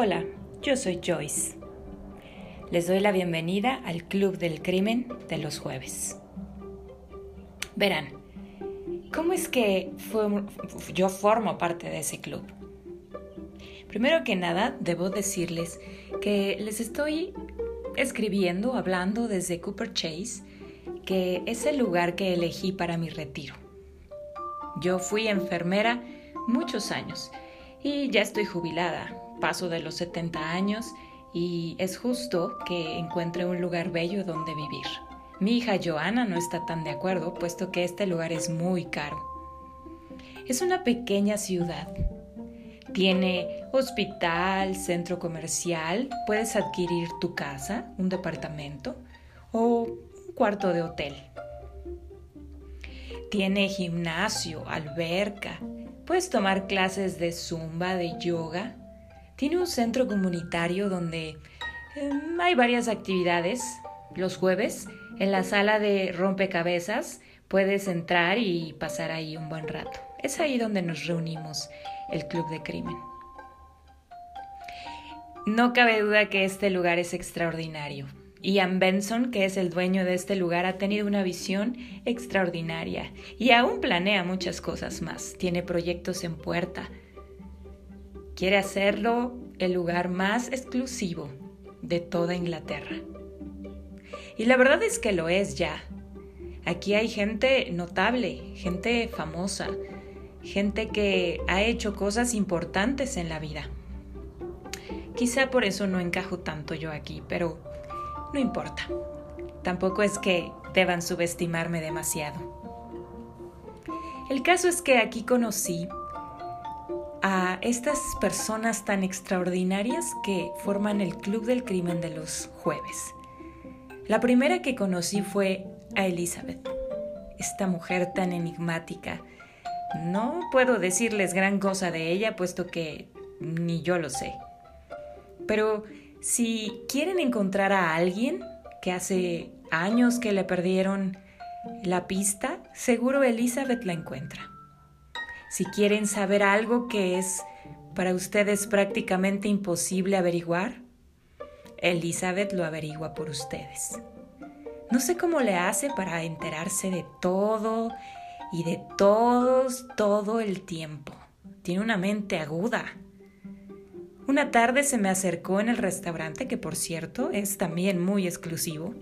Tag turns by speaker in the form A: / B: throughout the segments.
A: Hola, yo soy Joyce. Les doy la bienvenida al Club del Crimen de los jueves. Verán, ¿cómo es que yo formo parte de ese club? Primero que nada, debo decirles que les estoy escribiendo, hablando desde Cooper Chase, que es el lugar que elegí para mi retiro. Yo fui enfermera muchos años y ya estoy jubilada, paso de los 70 años y es justo que encuentre un lugar bello donde vivir. Mi hija Joana no está tan de acuerdo, puesto que este lugar es muy caro. Es una pequeña ciudad. Tiene hospital, centro comercial, puedes adquirir tu casa, un departamento o un cuarto de hotel. Tiene gimnasio, alberca, puedes tomar clases de zumba, de yoga, tiene un centro comunitario donde em, hay varias actividades. Los jueves, en la sala de rompecabezas, puedes entrar y pasar ahí un buen rato. Es ahí donde nos reunimos, el Club de Crimen. No cabe duda que este lugar es extraordinario. Ian Benson, que es el dueño de este lugar, ha tenido una visión extraordinaria y aún planea muchas cosas más. Tiene proyectos en puerta, Quiere hacerlo el lugar más exclusivo de toda Inglaterra. Y la verdad es que lo es ya. Aquí hay gente notable, gente famosa, gente que ha hecho cosas importantes en la vida. Quizá por eso no encajo tanto yo aquí, pero no importa. Tampoco es que deban subestimarme demasiado. El caso es que aquí conocí a estas personas tan extraordinarias que forman el Club del Crimen de los jueves. La primera que conocí fue a Elizabeth, esta mujer tan enigmática. No puedo decirles gran cosa de ella, puesto que ni yo lo sé. Pero si quieren encontrar a alguien que hace años que le perdieron la pista, seguro Elizabeth la encuentra. Si quieren saber algo que es para ustedes prácticamente imposible averiguar, Elizabeth lo averigua por ustedes. No sé cómo le hace para enterarse de todo y de todos todo el tiempo. Tiene una mente aguda. Una tarde se me acercó en el restaurante, que por cierto es también muy exclusivo.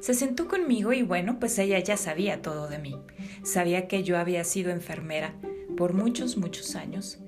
A: Se sentó conmigo y bueno, pues ella ya sabía todo de mí. Sabía que yo había sido enfermera por muchos, muchos años.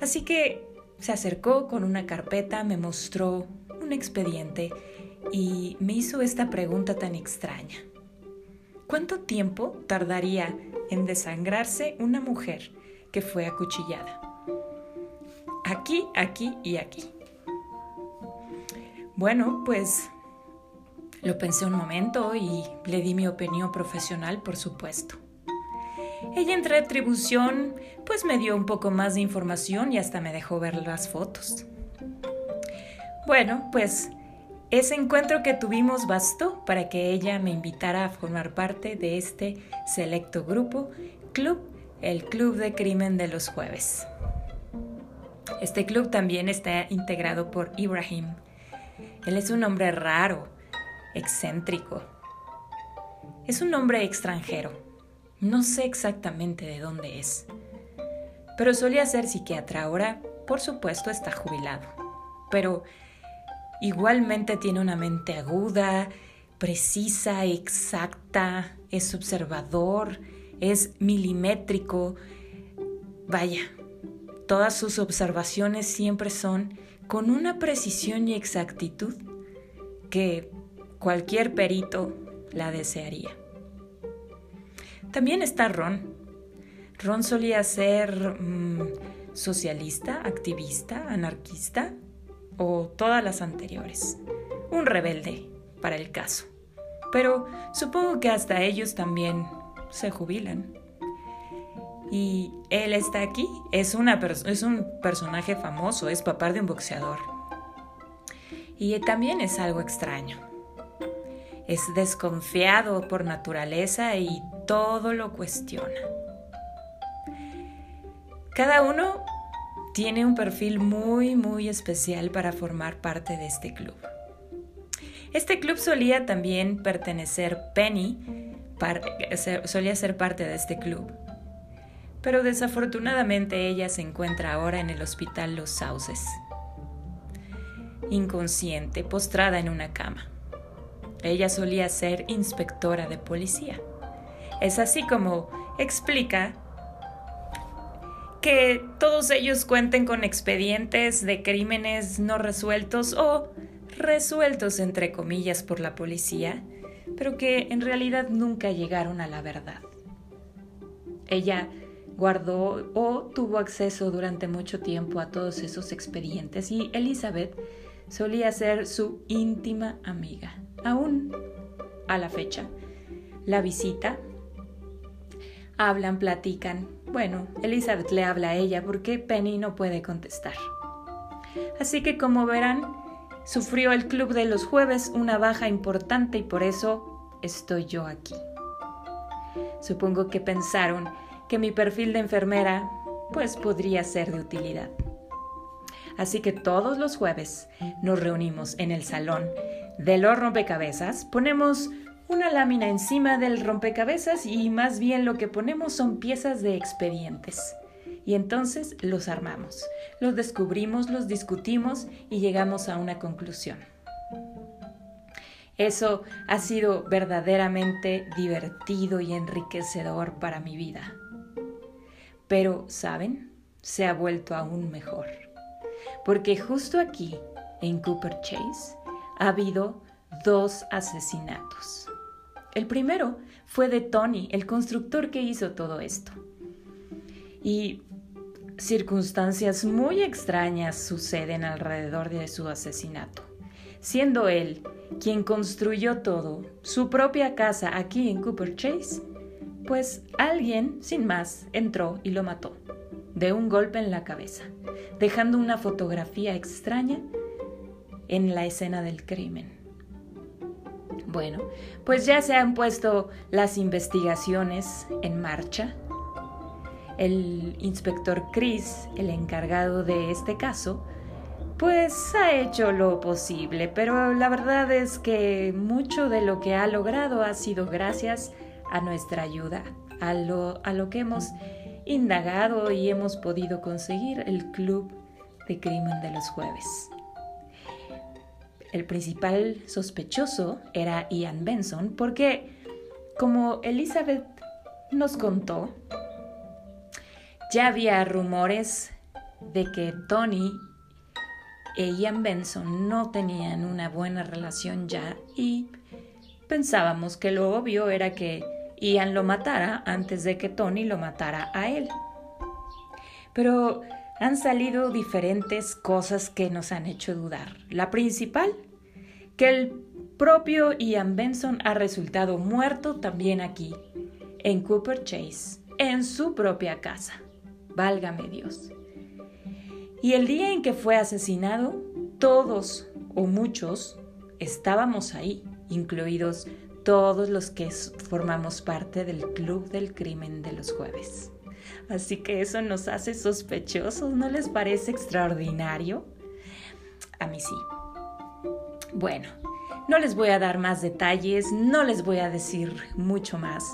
A: Así que se acercó con una carpeta, me mostró un expediente y me hizo esta pregunta tan extraña. ¿Cuánto tiempo tardaría en desangrarse una mujer que fue acuchillada? Aquí, aquí y aquí. Bueno, pues lo pensé un momento y le di mi opinión profesional, por supuesto. Ella en retribución pues me dio un poco más de información y hasta me dejó ver las fotos. Bueno, pues ese encuentro que tuvimos bastó para que ella me invitara a formar parte de este selecto grupo, Club, el Club de Crimen de los Jueves. Este club también está integrado por Ibrahim. Él es un hombre raro, excéntrico. Es un hombre extranjero no sé exactamente de dónde es, pero solía ser psiquiatra. Ahora, por supuesto, está jubilado. Pero igualmente tiene una mente aguda, precisa, exacta, es observador, es milimétrico. Vaya, todas sus observaciones siempre son con una precisión y exactitud que cualquier perito la desearía. También está Ron. Ron solía ser mm, socialista, activista, anarquista o todas las anteriores. Un rebelde para el caso. Pero supongo que hasta ellos también se jubilan. Y él está aquí, es, es un personaje famoso, es papá de un boxeador. Y también es algo extraño. Es desconfiado por naturaleza y todo lo cuestiona. Cada uno tiene un perfil muy, muy especial para formar parte de este club. Este club solía también pertenecer Penny, solía ser parte de este club. Pero desafortunadamente ella se encuentra ahora en el hospital Los Sauces, inconsciente, postrada en una cama. Ella solía ser inspectora de policía. Es así como explica que todos ellos cuenten con expedientes de crímenes no resueltos o resueltos entre comillas por la policía, pero que en realidad nunca llegaron a la verdad. Ella guardó o tuvo acceso durante mucho tiempo a todos esos expedientes y Elizabeth solía ser su íntima amiga, aún a la fecha. La visita, hablan, platican, bueno, Elizabeth le habla a ella porque Penny no puede contestar. Así que como verán, sufrió el club de los jueves una baja importante y por eso estoy yo aquí. Supongo que pensaron que mi perfil de enfermera pues podría ser de utilidad. Así que todos los jueves nos reunimos en el salón de los rompecabezas, ponemos una lámina encima del rompecabezas y más bien lo que ponemos son piezas de expedientes. Y entonces los armamos, los descubrimos, los discutimos y llegamos a una conclusión. Eso ha sido verdaderamente divertido y enriquecedor para mi vida. Pero, ¿saben? Se ha vuelto aún mejor. Porque justo aquí, en Cooper Chase, ha habido dos asesinatos. El primero fue de Tony, el constructor que hizo todo esto. Y circunstancias muy extrañas suceden alrededor de su asesinato. Siendo él quien construyó todo, su propia casa aquí en Cooper Chase, pues alguien, sin más, entró y lo mató, de un golpe en la cabeza, dejando una fotografía extraña en la escena del crimen. Bueno, pues ya se han puesto las investigaciones en marcha. El inspector Chris, el encargado de este caso, pues ha hecho lo posible, pero la verdad es que mucho de lo que ha logrado ha sido gracias a nuestra ayuda, a lo, a lo que hemos indagado y hemos podido conseguir el Club de Crimen de los Jueves. El principal sospechoso era Ian Benson porque, como Elizabeth nos contó, ya había rumores de que Tony e Ian Benson no tenían una buena relación ya y pensábamos que lo obvio era que Ian lo matara antes de que Tony lo matara a él. Pero han salido diferentes cosas que nos han hecho dudar. La principal, que el propio Ian Benson ha resultado muerto también aquí, en Cooper Chase, en su propia casa. Válgame Dios. Y el día en que fue asesinado, todos o muchos estábamos ahí, incluidos todos los que formamos parte del Club del Crimen de los Jueves. Así que eso nos hace sospechosos, ¿no les parece extraordinario? A mí sí. Bueno, no les voy a dar más detalles, no les voy a decir mucho más.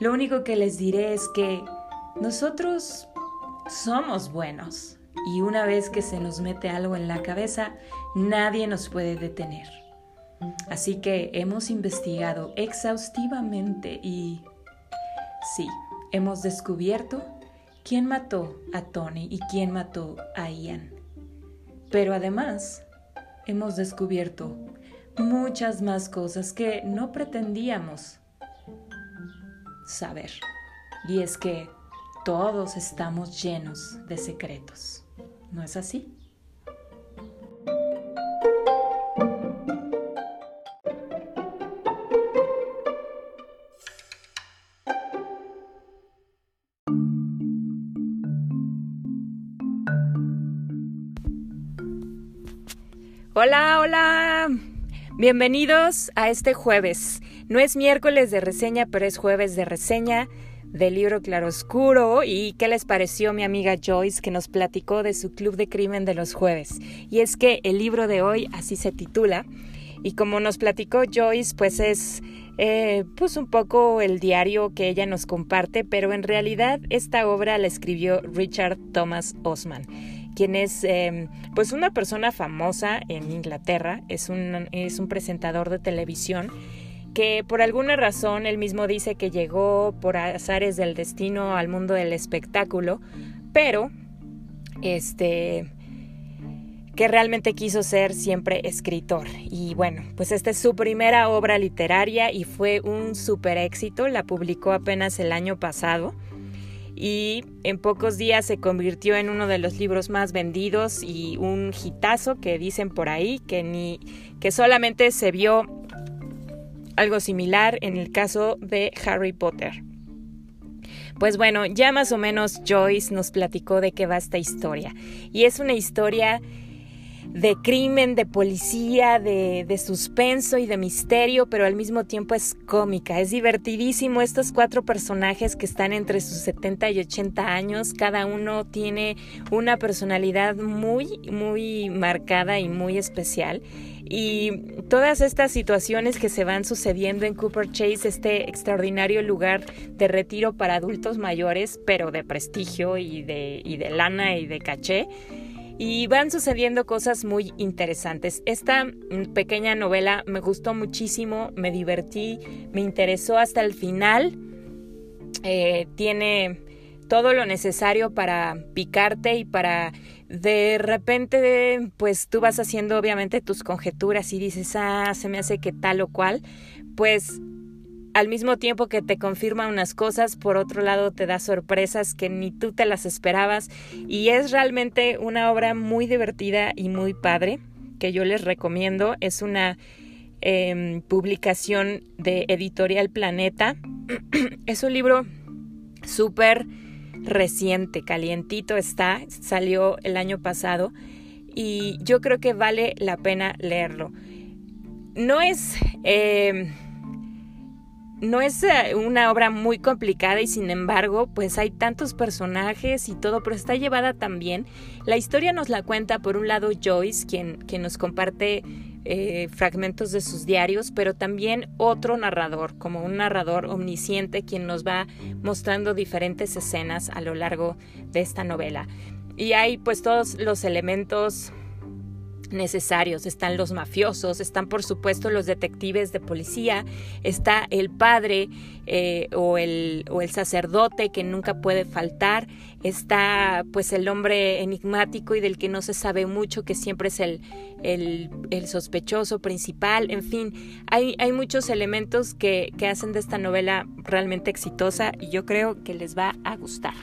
A: Lo único que les diré es que nosotros somos buenos y una vez que se nos mete algo en la cabeza, nadie nos puede detener. Así que hemos investigado exhaustivamente y sí, hemos descubierto quién mató a Tony y quién mató a Ian. Pero además, hemos descubierto muchas más cosas que no pretendíamos saber. Y es que todos estamos llenos de secretos. ¿No es así? Hola, hola. Bienvenidos a este jueves. No es miércoles de reseña, pero es jueves de reseña del libro Claroscuro y qué les pareció mi amiga Joyce que nos platicó de su club de crimen de los jueves. Y es que el libro de hoy así se titula y como nos platicó Joyce pues es eh, pues un poco el diario que ella nos comparte, pero en realidad esta obra la escribió Richard Thomas Osman quien es em, pues una persona famosa en Inglaterra, es un, es un presentador de televisión que por alguna razón él mismo dice que llegó por azares del destino al mundo del espectáculo, pero este que realmente quiso ser siempre escritor. Y bueno, pues esta es su primera obra literaria y fue un super éxito, la publicó apenas el año pasado y en pocos días se convirtió en uno de los libros más vendidos y un hitazo que dicen por ahí que ni que solamente se vio algo similar en el caso de Harry Potter. Pues bueno, ya más o menos Joyce nos platicó de qué va esta historia. Y es una historia de crimen, de policía, de, de, suspenso y de misterio, pero al mismo tiempo es cómica. Es divertidísimo estos cuatro personajes que están entre sus 70 y 80 años. Cada uno tiene una personalidad muy, muy marcada y muy especial. Y todas estas situaciones que se van sucediendo en Cooper Chase, este extraordinario lugar de retiro para adultos mayores, pero de prestigio y de, y de lana y de caché, y van sucediendo cosas muy interesantes. Esta pequeña novela me gustó muchísimo, me divertí, me interesó hasta el final. Eh, tiene todo lo necesario para picarte y para de repente pues tú vas haciendo obviamente tus conjeturas y dices, ah, se me hace que tal o cual, pues al mismo tiempo que te confirma unas cosas, por otro lado te da sorpresas que ni tú te las esperabas y es realmente una obra muy divertida y muy padre que yo les recomiendo. Es una em, publicación de Editorial Planeta. es un libro súper reciente, calientito está, salió el año pasado y yo creo que vale la pena leerlo. No es... Em, no es eh, una obra muy complicada y sin embargo, pues hay tantos personajes y todo, pero está llevada también. La historia nos la cuenta por un lado Joyce, quien, quien nos comparte eh, fragmentos de sus diarios, pero también otro narrador, como un narrador omnisciente, quien nos va mostrando diferentes escenas a lo largo de esta novela. Y hay pues todos los elementos necesarios. Están los mafiosos, están por supuesto los detectives de policía, está el padre eh, o, el, o el sacerdote que nunca puede faltar, está pues el hombre enigmático y del que no se sabe mucho, que siempre es el, el, el sospechoso principal, en fin, hay, hay muchos elementos que, que hacen de esta novela realmente exitosa y yo creo que les va a gustar.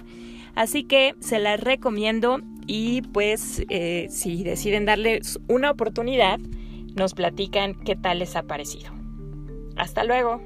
A: Así que se la recomiendo y pues eh, si deciden darles una oportunidad, nos platican qué tal les ha parecido. Hasta luego.